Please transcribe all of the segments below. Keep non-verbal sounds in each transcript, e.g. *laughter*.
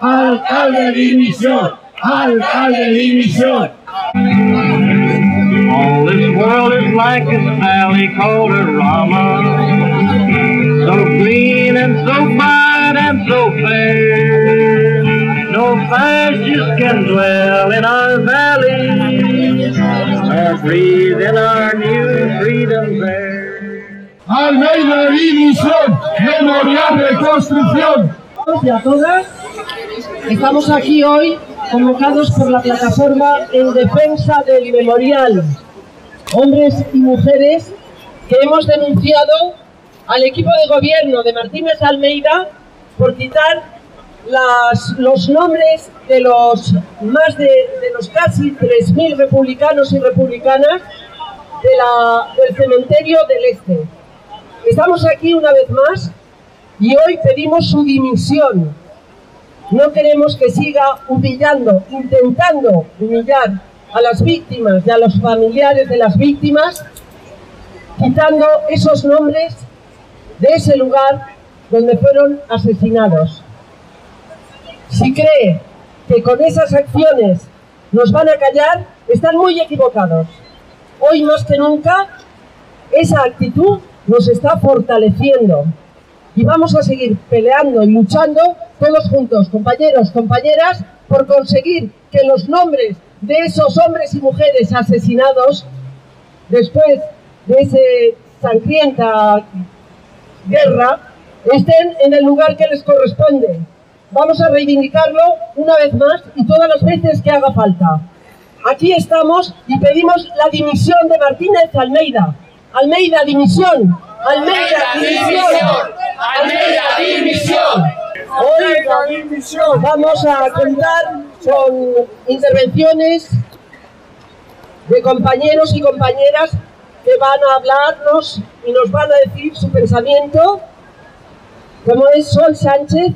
alcalde dimisión, alcalde dimisión. All this world is like a valley called a Rama. So clean and so fine and so fair. No fascists can dwell in our valley or breathe in our new freedom there. Almeida dimisión, memorial reconstrucción. y a todas. Estamos aquí hoy convocados por la plataforma en defensa del memorial. Hombres y mujeres que hemos denunciado al equipo de gobierno de Martínez Almeida por quitar los nombres de los más de, los casi 3.000 republicanos y republicanas del cementerio del Este. Estamos aquí una vez más y hoy pedimos su dimisión. No queremos que siga humillando, intentando humillar a las víctimas y a los familiares de las víctimas, quitando esos nombres de ese lugar donde fueron asesinados. Si cree que con esas acciones nos van a callar, están muy equivocados. Hoy más que nunca, esa actitud nos está fortaleciendo y vamos a seguir peleando y luchando todos juntos, compañeros, compañeras, por conseguir que los nombres de esos hombres y mujeres asesinados después de esa sangrienta guerra estén en el lugar que les corresponde. Vamos a reivindicarlo una vez más y todas las veces que haga falta. Aquí estamos y pedimos la dimisión de Martínez Almeida. Almeida, dimisión. Almeida, dimisión. Almeida, dimisión. Hoy vamos a contar con intervenciones de compañeros y compañeras que van a hablarnos y nos van a decir su pensamiento, como es Sol Sánchez,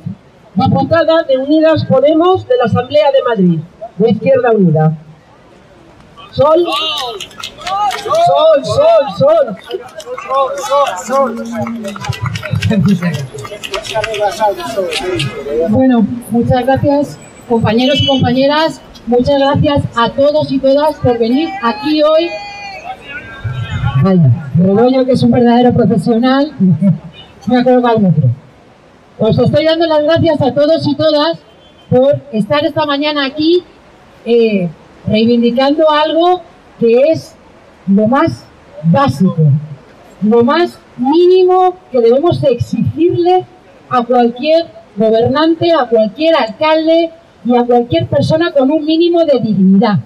diputada de Unidas Podemos de la Asamblea de Madrid, de Izquierda Unida. Sol. Sol, sol, sol. Bueno, muchas gracias compañeros y compañeras, muchas gracias a todos y todas por venir aquí hoy. Vaya, Redoño que es un verdadero profesional, me ha colocado el metro. Os estoy dando las gracias a todos y todas por estar esta mañana aquí eh, reivindicando algo que es lo más básico, lo más mínimo que debemos exigirle a cualquier gobernante, a cualquier alcalde y a cualquier persona con un mínimo de dignidad.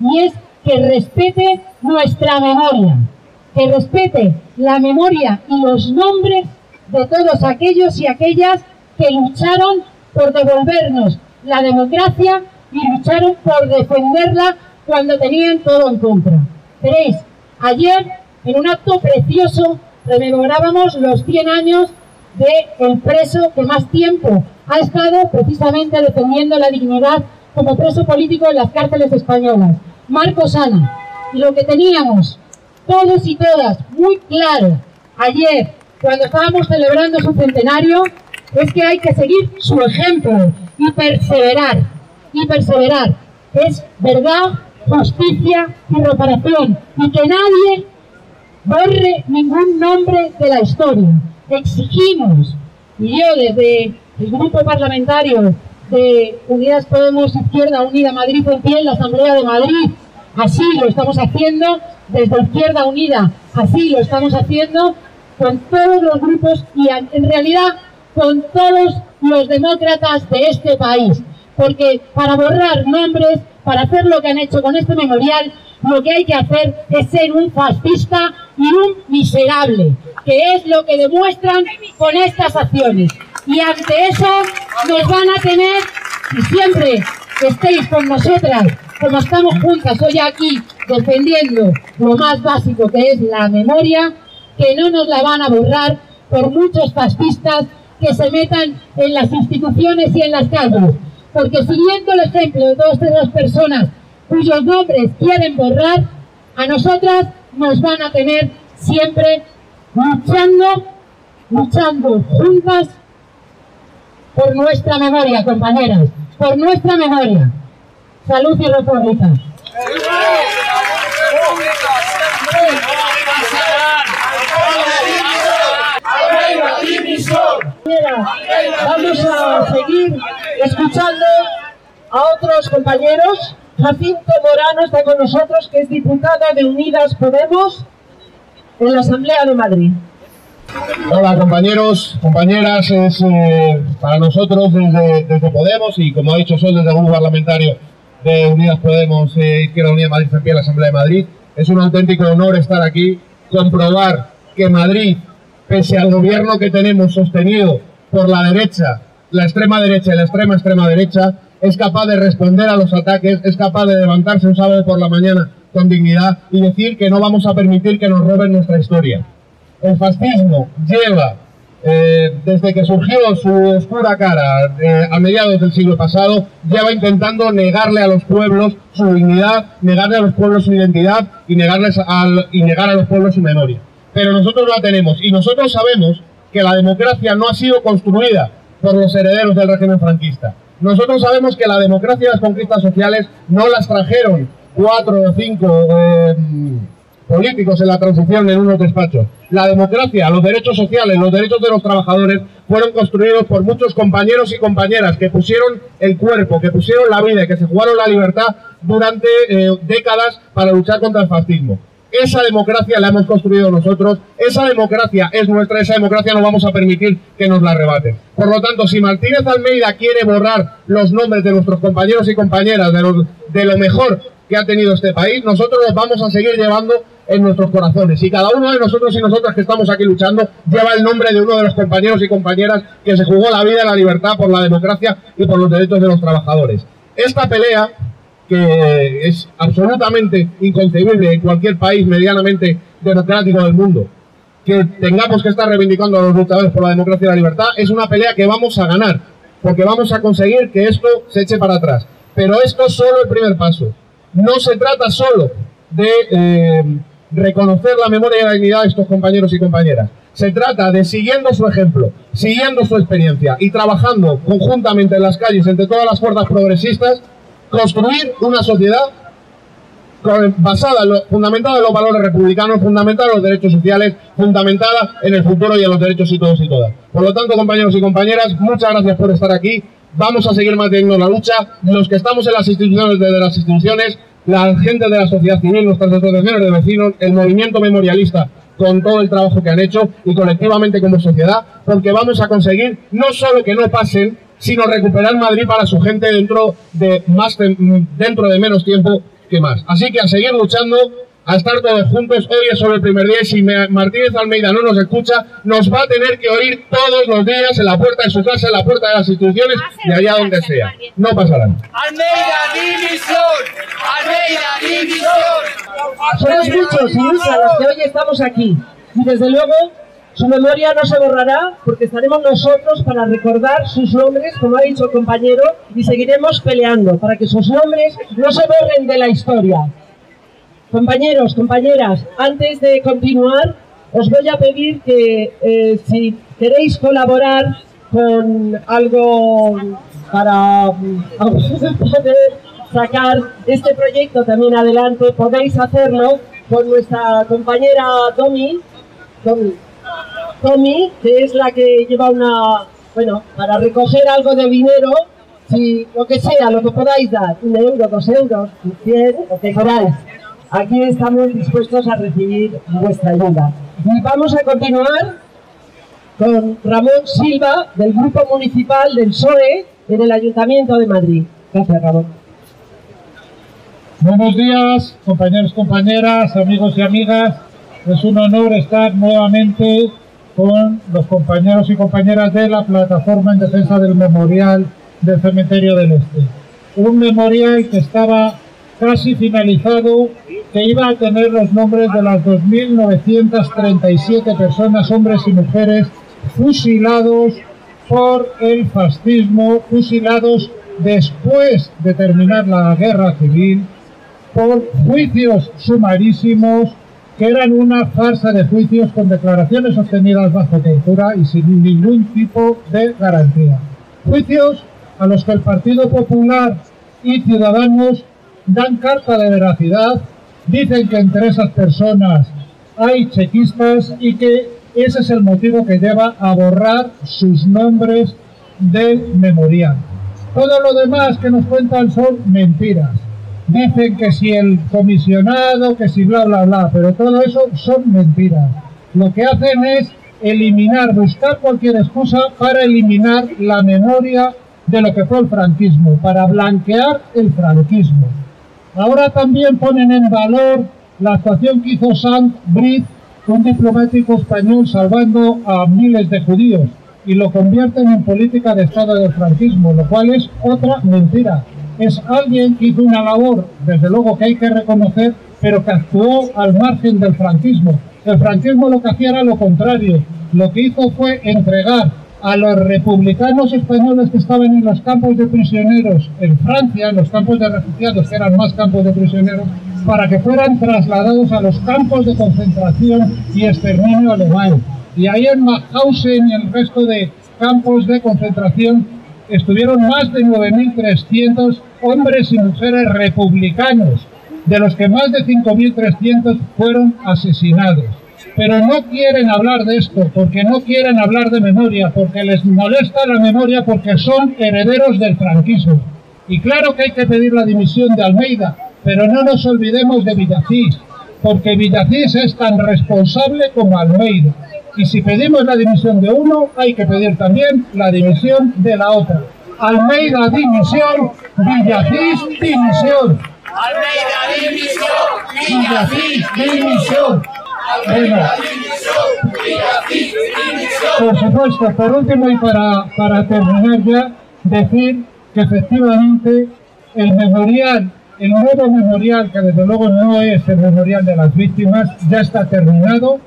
Y es que respete nuestra memoria, que respete la memoria y los nombres de todos aquellos y aquellas que lucharon por devolvernos la democracia y lucharon por defenderla cuando tenían todo en contra. Veréis, ayer en un acto precioso rememorábamos los 100 años del preso que más tiempo ha estado precisamente defendiendo la dignidad como preso político en las cárceles españolas, Marcos Ana. Y lo que teníamos todos y todas muy claro ayer, cuando estábamos celebrando su centenario, es que hay que seguir su ejemplo y perseverar, y perseverar. Es verdad, justicia y reparación, y que nadie borre ningún nombre de la historia. Exigimos, y yo desde el grupo parlamentario de Unidas Podemos Izquierda Unida Madrid en pie en la Asamblea de Madrid, así lo estamos haciendo, desde Izquierda Unida, así lo estamos haciendo con todos los grupos y en en realidad con todos los demócratas de este país. Porque para borrar nombres, para hacer lo que han hecho con este memorial, lo que hay que hacer es ser un fascista y un miserable, que es lo que demuestran con estas acciones. Y ante eso nos van a tener, y siempre que estéis con nosotras, como estamos juntas hoy aquí defendiendo lo más básico que es la memoria, que no nos la van a borrar por muchos fascistas que se metan en las instituciones y en las calles. Porque siguiendo el ejemplo de todas esas personas cuyos nombres quieren borrar, a nosotras nos van a tener siempre luchando, luchando juntas por nuestra memoria, compañeras. por nuestra memoria. Salud y república. Vamos a seguir escuchando a otros compañeros. Jacinto Morano está con nosotros, que es diputado de Unidas Podemos en la Asamblea de Madrid. Hola compañeros, compañeras, es eh, para nosotros desde, desde, Podemos y como ha dicho Sol desde el grupo parlamentario de Unidas Podemos, eh, Izquierda Unida Madrid en pie la Asamblea de Madrid, es un auténtico honor estar aquí, comprobar que Madrid, pese al gobierno que tenemos sostenido por la derecha, la extrema derecha y la extrema extrema derecha, es capaz de responder a los ataques, es capaz de levantarse un sábado por la mañana con dignidad y decir que no vamos a permitir que nos roben nuestra historia. El fascismo lleva, eh, desde que surgió su oscura cara eh, a mediados del siglo pasado, lleva intentando negarle a los pueblos su dignidad, negarle a los pueblos su identidad y, negarles y negar a los pueblos su memoria. Pero nosotros la tenemos y nosotros sabemos que la democracia no ha sido construida por los herederos del régimen franquista. Nosotros sabemos que la democracia y las conquistas sociales no las trajeron cuatro o cinco eh, políticos en la transición en unos despachos. La democracia, los derechos sociales, los derechos de los trabajadores fueron construidos por muchos compañeros y compañeras que pusieron el cuerpo, que pusieron la vida, que se jugaron la libertad durante eh, décadas para luchar contra el fascismo. Esa democracia la hemos construido nosotros, esa democracia es nuestra, esa democracia no vamos a permitir que nos la arrebaten. Por lo tanto, si Martínez Almeida quiere borrar los nombres de nuestros compañeros y compañeras, de, de lo mejor que ha tenido este país, nosotros los vamos a seguir llevando en nuestros corazones. Y cada uno de nosotros y nosotras que estamos aquí luchando lleva el nombre de uno de los compañeros y compañeras que se jugó la vida la libertad por la democracia y por los derechos de los trabajadores. Esta pelea que es absolutamente inconcebible en cualquier país medianamente democrático del mundo, que tengamos que estar reivindicando a los luchadores por la democracia y la libertad, es una pelea que vamos a ganar, porque vamos a conseguir que esto se eche para atrás. Pero esto es solo el primer paso. No se trata solo de eh, reconocer la memoria y la dignidad de estos compañeros y compañeras. Se trata de, siguiendo su ejemplo, siguiendo su experiencia y trabajando conjuntamente en las calles entre todas las fuerzas progresistas, construir una sociedad basada, en fundamentada en los valores republicanos, fundamentada en los derechos sociales, fundamentada en el futuro y en los derechos y todos y todas. Por lo tanto, compañeros y compañeras, muchas gracias por estar aquí. Vamos a seguir manteniendo la lucha. Los que estamos en las instituciones, desde las instituciones, la gente de la sociedad civil, nuestras asociaciones de vecinos, el movimiento memorialista, con todo el trabajo que han hecho y colectivamente como sociedad, porque vamos a conseguir no solo que no pasen sino recuperar Madrid para su gente dentro de, más dentro de menos tiempo que más. Así que a seguir luchando, a estar todos juntos. Hoy es solo el primer día y si Martínez Almeida no nos escucha, nos va a tener que oír todos los días en la puerta de su casa, en la puerta de las instituciones y allá donde sea. No pasará. Almeida, división. Almeida, división. Somos muchos y muchas los que hoy estamos aquí. Y desde luego su memoria no se borrará porque estaremos nosotros para recordar sus nombres, como ha dicho el compañero, y seguiremos peleando para que sus nombres no se borren de la historia. Compañeros, compañeras, antes de continuar, os voy a pedir que eh, si queréis colaborar con algo para *laughs* poder sacar este proyecto también adelante, podéis hacerlo con nuestra compañera Domi. Domi. Tommy, que es la que lleva una, bueno, para recoger algo de dinero, si lo que sea, lo que podáis dar, un euro, dos euros, cien, lo que queráis. Aquí estamos dispuestos a recibir vuestra ayuda. Y vamos a continuar con Ramón Silva, del Grupo Municipal del PSOE, en el Ayuntamiento de Madrid. Gracias, Ramón. Buenos días, compañeros, compañeras, amigos y amigas. Es un honor estar nuevamente con los compañeros y compañeras de la plataforma en defensa del memorial del cementerio del Este. Un memorial que estaba casi finalizado, que iba a tener los nombres de las 2.937 personas, hombres y mujeres, fusilados por el fascismo, fusilados después de terminar la guerra civil, por juicios sumarísimos, que eran una farsa de juicios con declaraciones obtenidas bajo tortura y sin ningún tipo de garantía. Juicios a los que el Partido Popular y Ciudadanos dan carta de veracidad, dicen que entre esas personas hay chequistas y que ese es el motivo que lleva a borrar sus nombres del memorial. Todo lo demás que nos cuentan son mentiras. Dicen que si el comisionado, que si bla, bla, bla, pero todo eso son mentiras. Lo que hacen es eliminar, buscar cualquier excusa para eliminar la memoria de lo que fue el franquismo, para blanquear el franquismo. Ahora también ponen en valor la actuación que hizo Sant Brit, un diplomático español salvando a miles de judíos, y lo convierten en política de Estado del franquismo, lo cual es otra mentira. Es alguien que hizo una labor, desde luego que hay que reconocer, pero que actuó al margen del franquismo. El franquismo lo que hacía era lo contrario. Lo que hizo fue entregar a los republicanos españoles que estaban en los campos de prisioneros en Francia, en los campos de refugiados, que eran más campos de prisioneros, para que fueran trasladados a los campos de concentración y exterminio alemán. Y ahí en Mauthausen y el resto de campos de concentración estuvieron más de 9.300 hombres y mujeres republicanos, de los que más de 5.300 fueron asesinados. Pero no quieren hablar de esto, porque no quieren hablar de memoria, porque les molesta la memoria, porque son herederos del franquismo. Y claro que hay que pedir la dimisión de Almeida, pero no nos olvidemos de Villacís, porque Villacís es tan responsable como Almeida. Y si pedimos la dimisión de uno, hay que pedir también la dimisión de la otra. Almeida dimisión, Villacís dimisión. Almeida dimisión, Villacís dimisión. Bueno, por supuesto, por último y para, para terminar ya, decir que efectivamente el memorial, el nuevo memorial, que desde luego no es el memorial de las víctimas, ya está terminado,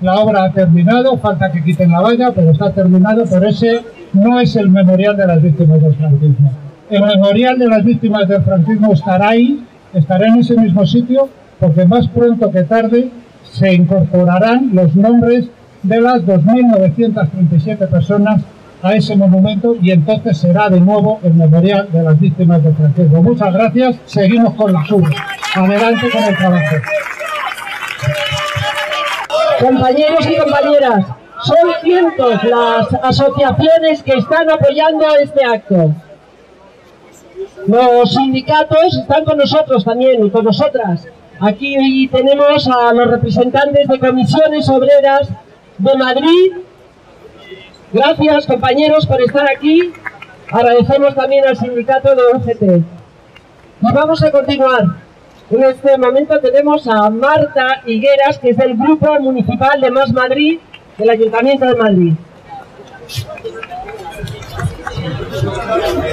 la obra ha terminado, falta que quiten la valla, pero está terminado, pero ese no es el memorial de las víctimas del franquismo. El memorial de las víctimas del franquismo estará ahí, estará en ese mismo sitio, porque más pronto que tarde se incorporarán los nombres de las 2.937 personas a ese monumento y entonces será de nuevo el memorial de las víctimas del franquismo. Muchas gracias, seguimos con la sur. Adelante con el trabajo. Compañeros y compañeras, son cientos las asociaciones que están apoyando este acto. Los sindicatos están con nosotros también y con nosotras. Aquí tenemos a los representantes de comisiones obreras de Madrid. Gracias compañeros por estar aquí. Agradecemos también al sindicato de UGT. Y vamos a continuar. En este momento tenemos a Marta Higueras, que es del Grupo Municipal de Más Madrid, del Ayuntamiento de Madrid.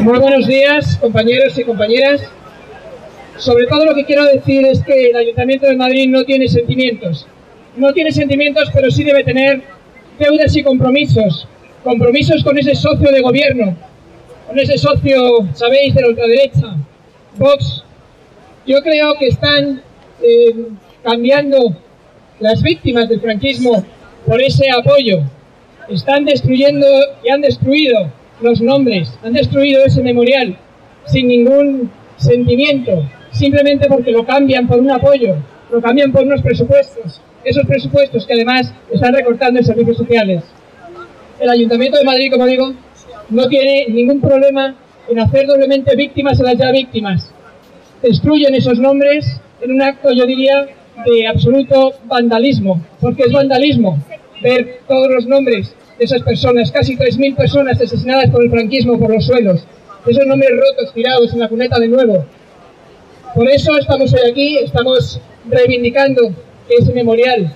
Muy buenos días, compañeros y compañeras. Sobre todo lo que quiero decir es que el Ayuntamiento de Madrid no tiene sentimientos. No tiene sentimientos, pero sí debe tener deudas y compromisos. Compromisos con ese socio de gobierno, con ese socio, sabéis, de la ultraderecha, Vox. Yo creo que están eh, cambiando las víctimas del franquismo por ese apoyo. Están destruyendo y han destruido los nombres, han destruido ese memorial sin ningún sentimiento, simplemente porque lo cambian por un apoyo, lo cambian por unos presupuestos, esos presupuestos que además están recortando en servicios sociales. El Ayuntamiento de Madrid, como digo, no tiene ningún problema en hacer doblemente víctimas a las ya víctimas. Destruyen esos nombres en un acto, yo diría, de absoluto vandalismo, porque es vandalismo ver todos los nombres de esas personas, casi 3.000 personas asesinadas por el franquismo por los suelos, esos nombres rotos, tirados en la cuneta de nuevo. Por eso estamos hoy aquí, estamos reivindicando ese memorial,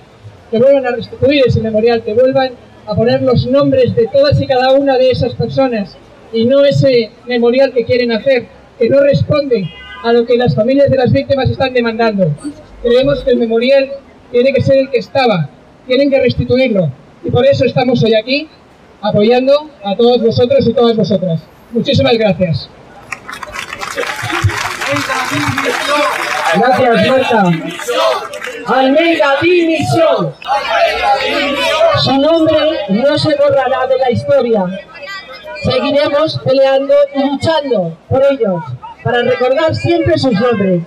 que vuelvan a restituir ese memorial, que vuelvan a poner los nombres de todas y cada una de esas personas y no ese memorial que quieren hacer, que no responde a lo que las familias de las víctimas están demandando. Creemos que el memorial tiene que ser el que estaba, tienen que restituirlo. Y por eso estamos hoy aquí apoyando a todos vosotros y todas vosotras. Muchísimas gracias. Gracias, Marta. Almeida dimisión. Su nombre no se borrará de la historia. seguiremos peleando y luchando por ellos, para recordar siempre sus nombres.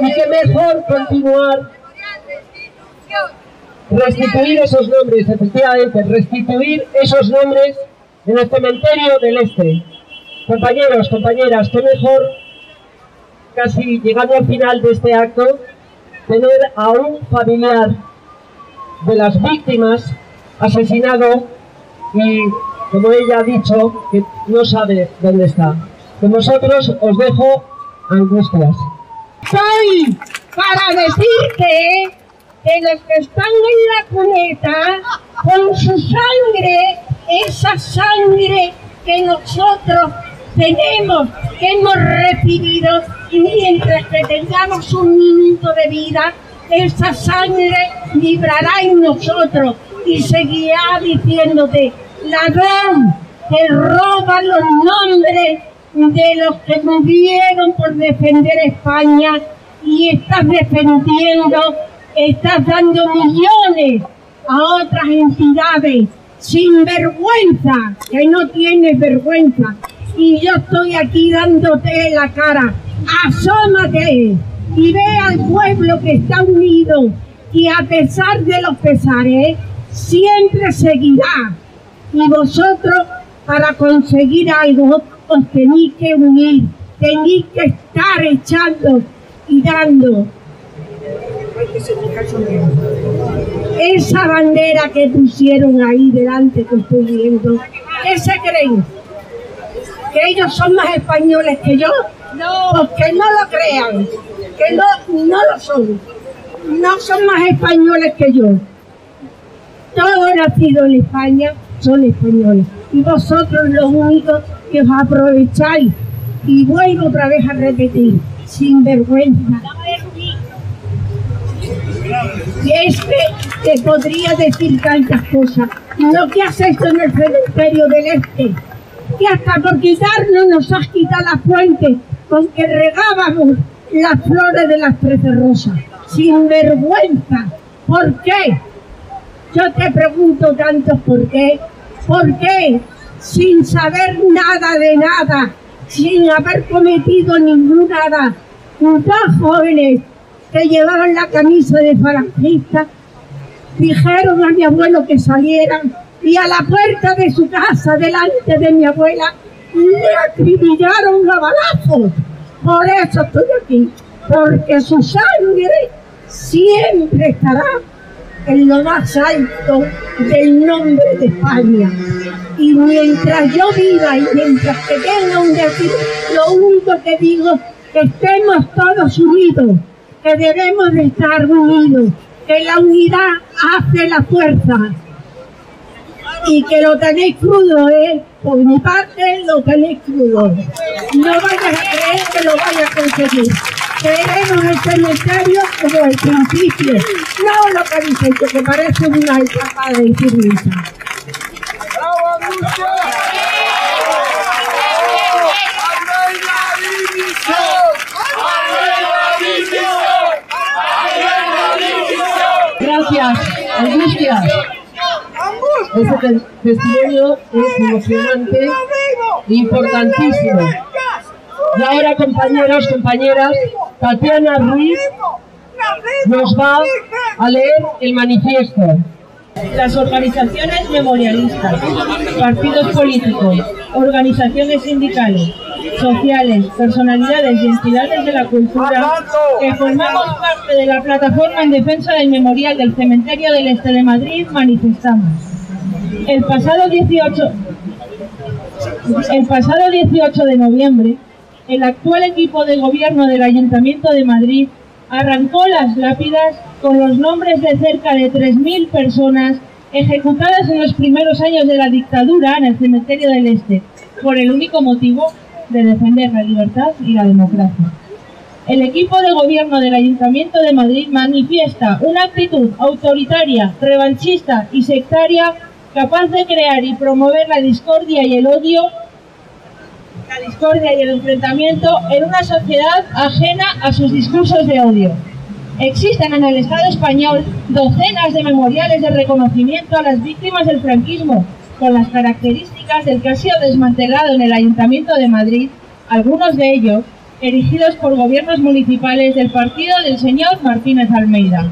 Y qué mejor continuar restituir esos nombres, efectivamente, restituir esos nombres en el cementerio del Este. Compañeros, compañeras, qué mejor, casi llegando al final de este acto, tener a un familiar de las víctimas asesinado y, como ella ha dicho, que no sabe dónde está. Con vosotros os dejo angustias. Soy para decirte que los que están en la cuneta, con su sangre, esa sangre que nosotros tenemos, que hemos recibido, y mientras que tengamos un minuto de vida, esa sangre vibrará en nosotros y seguirá diciéndote, ladrón, que roba los nombres de los que murieron por defender España y estás defendiendo, estás dando millones a otras entidades sin vergüenza, que no tienes vergüenza. Y yo estoy aquí dándote la cara. Asómate y ve al pueblo que está unido y a pesar de los pesares, siempre seguirá. Y vosotros, para conseguir algo, os tenéis que unir, tenéis que estar echando y dando. Esa bandera que pusieron ahí delante que estoy viendo, ¿qué se creen? ¿Que ellos son más españoles que yo? No. Pues que no lo crean, que no, no lo son. No son más españoles que yo. Todos nacidos en España son españoles. Y vosotros lo único que os aprovecháis. Y vuelvo otra vez a repetir, sin vergüenza. Y es que te podría decir tantas cosas. Lo que has hecho en el cementerio del Este, que hasta por quitarnos nos has quitado la fuente con que regábamos las flores de las trece rosas. Sin vergüenza. ¿Por qué? Yo te pregunto tanto por qué. ¿Por qué? Sin saber nada de nada, sin haber cometido ninguna nada, dos jóvenes que llevaban la camisa de falangista, dijeron a mi abuelo que salieran y a la puerta de su casa, delante de mi abuela, le acribillaron a balazos. Por eso estoy aquí, porque su sangre siempre estará en lo más alto del nombre de España. Y mientras yo viva y mientras que tenga un decir, lo único que digo, que estemos todos unidos, que debemos de estar unidos, que la unidad hace la fuerza. Y que lo tenéis crudo, ¿eh? Por mi parte lo tenéis crudo. No vayas a creer que lo vaya a conseguir. Queremos el cementerio como el principio, no lo que dicen, que parece una etapa de infirmiza. Gracias, Angustia. Este te- testimonio es emocionante e importantísimo. Y ahora, compañeros, compañeras, Tatiana Ruiz nos va a leer el manifiesto. Las organizaciones memorialistas, partidos políticos, organizaciones sindicales, sociales, personalidades y entidades de la cultura que formamos parte de la plataforma en defensa del memorial del Cementerio del Este de Madrid manifestamos. El pasado 18, el pasado 18 de noviembre, el actual equipo de gobierno del Ayuntamiento de Madrid arrancó las lápidas con los nombres de cerca de 3.000 personas ejecutadas en los primeros años de la dictadura en el cementerio del Este, por el único motivo de defender la libertad y la democracia. El equipo de gobierno del Ayuntamiento de Madrid manifiesta una actitud autoritaria, revanchista y sectaria capaz de crear y promover la discordia y el odio la discordia y el enfrentamiento en una sociedad ajena a sus discursos de odio. Existen en el Estado español docenas de memoriales de reconocimiento a las víctimas del franquismo, con las características del que ha sido desmantelado en el Ayuntamiento de Madrid, algunos de ellos erigidos por gobiernos municipales del partido del señor Martínez Almeida.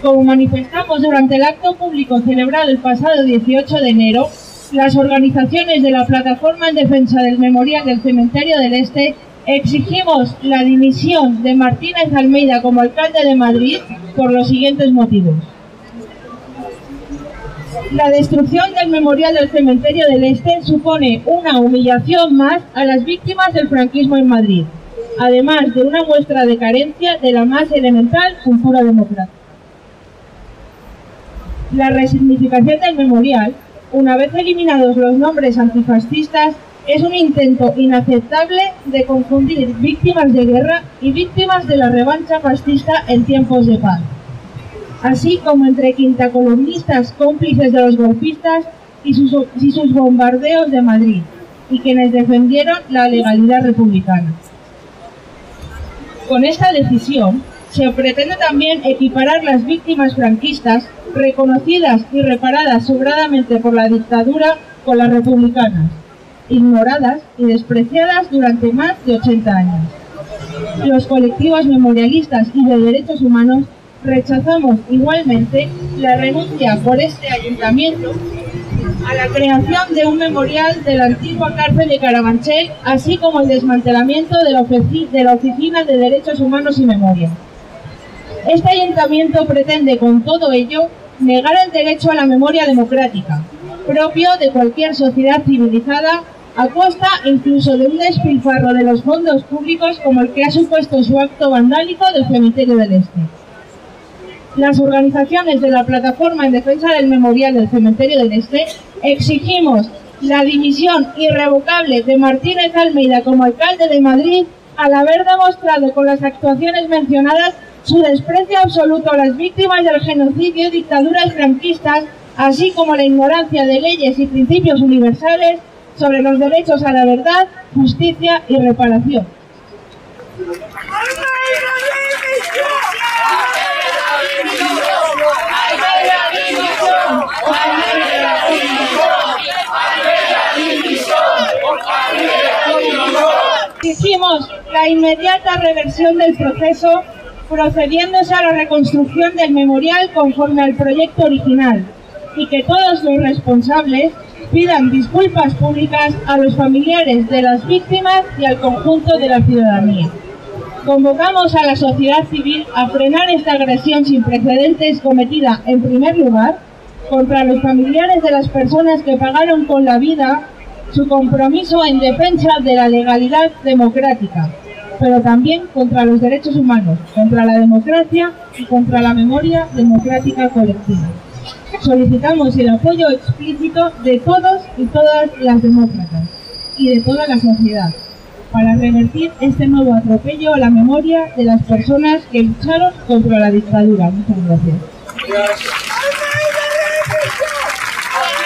Como manifestamos durante el acto público celebrado el pasado 18 de enero, las organizaciones de la Plataforma en Defensa del Memorial del Cementerio del Este exigimos la dimisión de Martínez Almeida como alcalde de Madrid por los siguientes motivos. La destrucción del memorial del cementerio del Este supone una humillación más a las víctimas del franquismo en Madrid, además de una muestra de carencia de la más elemental cultura democrática. La resignificación del memorial, una vez eliminados los nombres antifascistas, es un intento inaceptable de confundir víctimas de guerra y víctimas de la revancha fascista en tiempos de paz así como entre quintacolumnistas cómplices de los golpistas y sus, y sus bombardeos de Madrid, y quienes defendieron la legalidad republicana. Con esta decisión se pretende también equiparar las víctimas franquistas reconocidas y reparadas sobradamente por la dictadura con las republicanas, ignoradas y despreciadas durante más de 80 años. Los colectivos memorialistas y de derechos humanos rechazamos igualmente la renuncia por este ayuntamiento a la creación de un memorial de la antigua cárcel de Carabanchel, así como el desmantelamiento de la, de la Oficina de Derechos Humanos y Memoria. Este ayuntamiento pretende con todo ello negar el derecho a la memoria democrática, propio de cualquier sociedad civilizada, a costa incluso de un despilfarro de los fondos públicos como el que ha supuesto su acto vandálico del cementerio del Este. Las organizaciones de la Plataforma en Defensa del Memorial del Cementerio del Este exigimos la dimisión irrevocable de Martínez Almeida como alcalde de Madrid al haber demostrado con las actuaciones mencionadas su desprecio absoluto a las víctimas del genocidio y dictaduras franquistas, así como la ignorancia de leyes y principios universales sobre los derechos a la verdad, justicia y reparación. Exigimos la inmediata reversión del proceso procediéndose a la reconstrucción del memorial conforme al proyecto original y que todos los responsables pidan disculpas públicas a los familiares de las víctimas y al conjunto de la ciudadanía. Convocamos a la sociedad civil a frenar esta agresión sin precedentes cometida, en primer lugar, contra los familiares de las personas que pagaron con la vida su compromiso en defensa de la legalidad democrática, pero también contra los derechos humanos, contra la democracia y contra la memoria democrática colectiva. Solicitamos el apoyo explícito de todos y todas las demócratas y de toda la sociedad para revertir este nuevo atropello a la memoria de las personas que lucharon contra la dictadura. Muchas gracias.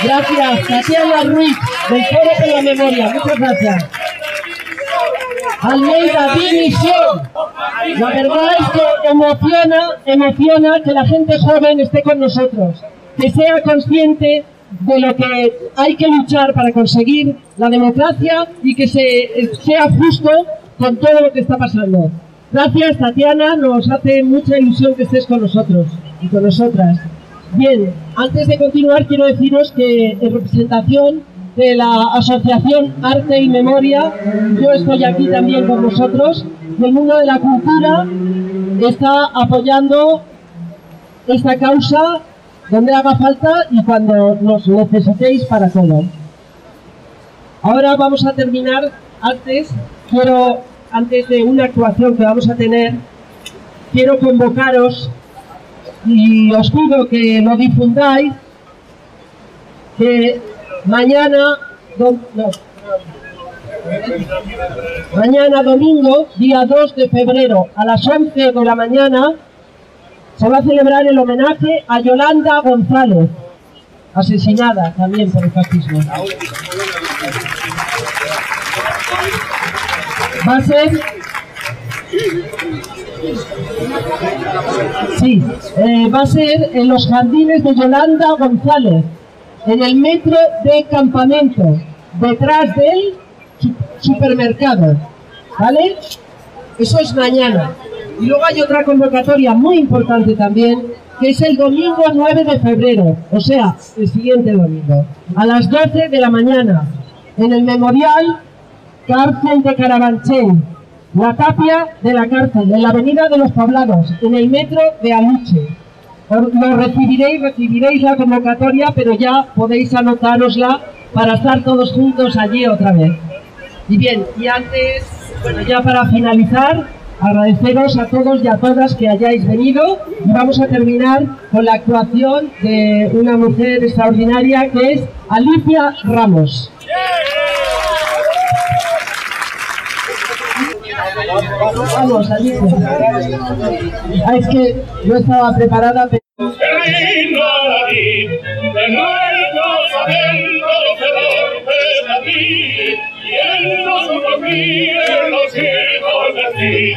Gracias, Tatiana Ruiz, del Foro de la Memoria. Muchas gracias. Almeida, dimisión. La verdad es que emociona, emociona que la gente joven esté con nosotros, que sea consciente de lo que hay que luchar para conseguir la democracia y que se, sea justo con todo lo que está pasando. Gracias, Tatiana, nos hace mucha ilusión que estés con nosotros y con nosotras. Bien, antes de continuar quiero deciros que en representación de la Asociación Arte y Memoria, yo estoy aquí también con vosotros, el mundo de la cultura está apoyando esta causa donde haga falta y cuando nos necesitéis para todo. Ahora vamos a terminar, antes, quiero, antes de una actuación que vamos a tener, quiero convocaros y os pido que lo difundáis, que mañana, mañana domingo, día 2 de febrero, a las 11 de la mañana, se va a celebrar el homenaje a Yolanda González, asesinada también por el fascismo. Va a ser Sí, eh, va a ser en los jardines de Yolanda González, en el metro de campamento, detrás del su- supermercado. ¿Vale? Eso es mañana. Y luego hay otra convocatoria muy importante también, que es el domingo 9 de febrero, o sea, el siguiente domingo, a las 12 de la mañana, en el memorial Cárcel de Carabanchel, la tapia de la cárcel, en la avenida de los Poblados, en el metro de Aluche. Lo recibiréis, recibiréis la convocatoria, pero ya podéis anotárosla para estar todos juntos allí otra vez. Y bien, y antes, bueno, ya para finalizar, agradeceros a todos y a todas que hayáis venido y vamos a terminar con la actuación de una mujer extraordinaria que es Alicia Ramos. Vamos. Ah, es que no estaba preparada, pero... y confíe los hijos de ti.